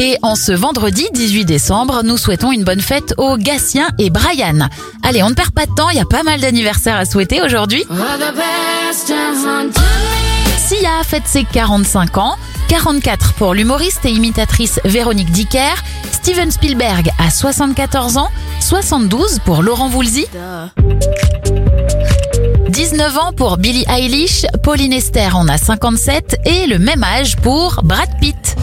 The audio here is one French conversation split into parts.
Et en ce vendredi 18 décembre, nous souhaitons une bonne fête aux Gatien et Brian. Allez, on ne perd pas de temps, il y a pas mal d'anniversaires à souhaiter aujourd'hui. Sia fête ses 45 ans, 44 pour l'humoriste et imitatrice Véronique Dicker, Steven Spielberg a 74 ans, 72 pour Laurent Voulzy. 19 ans pour Billie Eilish, Pauline Esther en a 57 et le même âge pour Brad Pitt.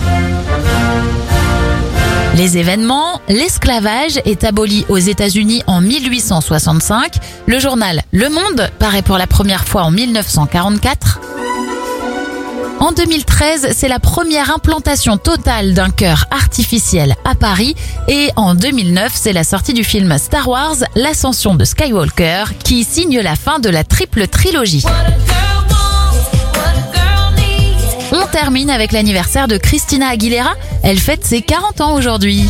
Les événements, l'esclavage est aboli aux États-Unis en 1865. Le journal Le Monde paraît pour la première fois en 1944. En 2013, c'est la première implantation totale d'un cœur artificiel à Paris et en 2009, c'est la sortie du film Star Wars, l'ascension de Skywalker qui signe la fin de la triple trilogie. Termine avec l'anniversaire de Christina Aguilera, elle fête ses 40 ans aujourd'hui.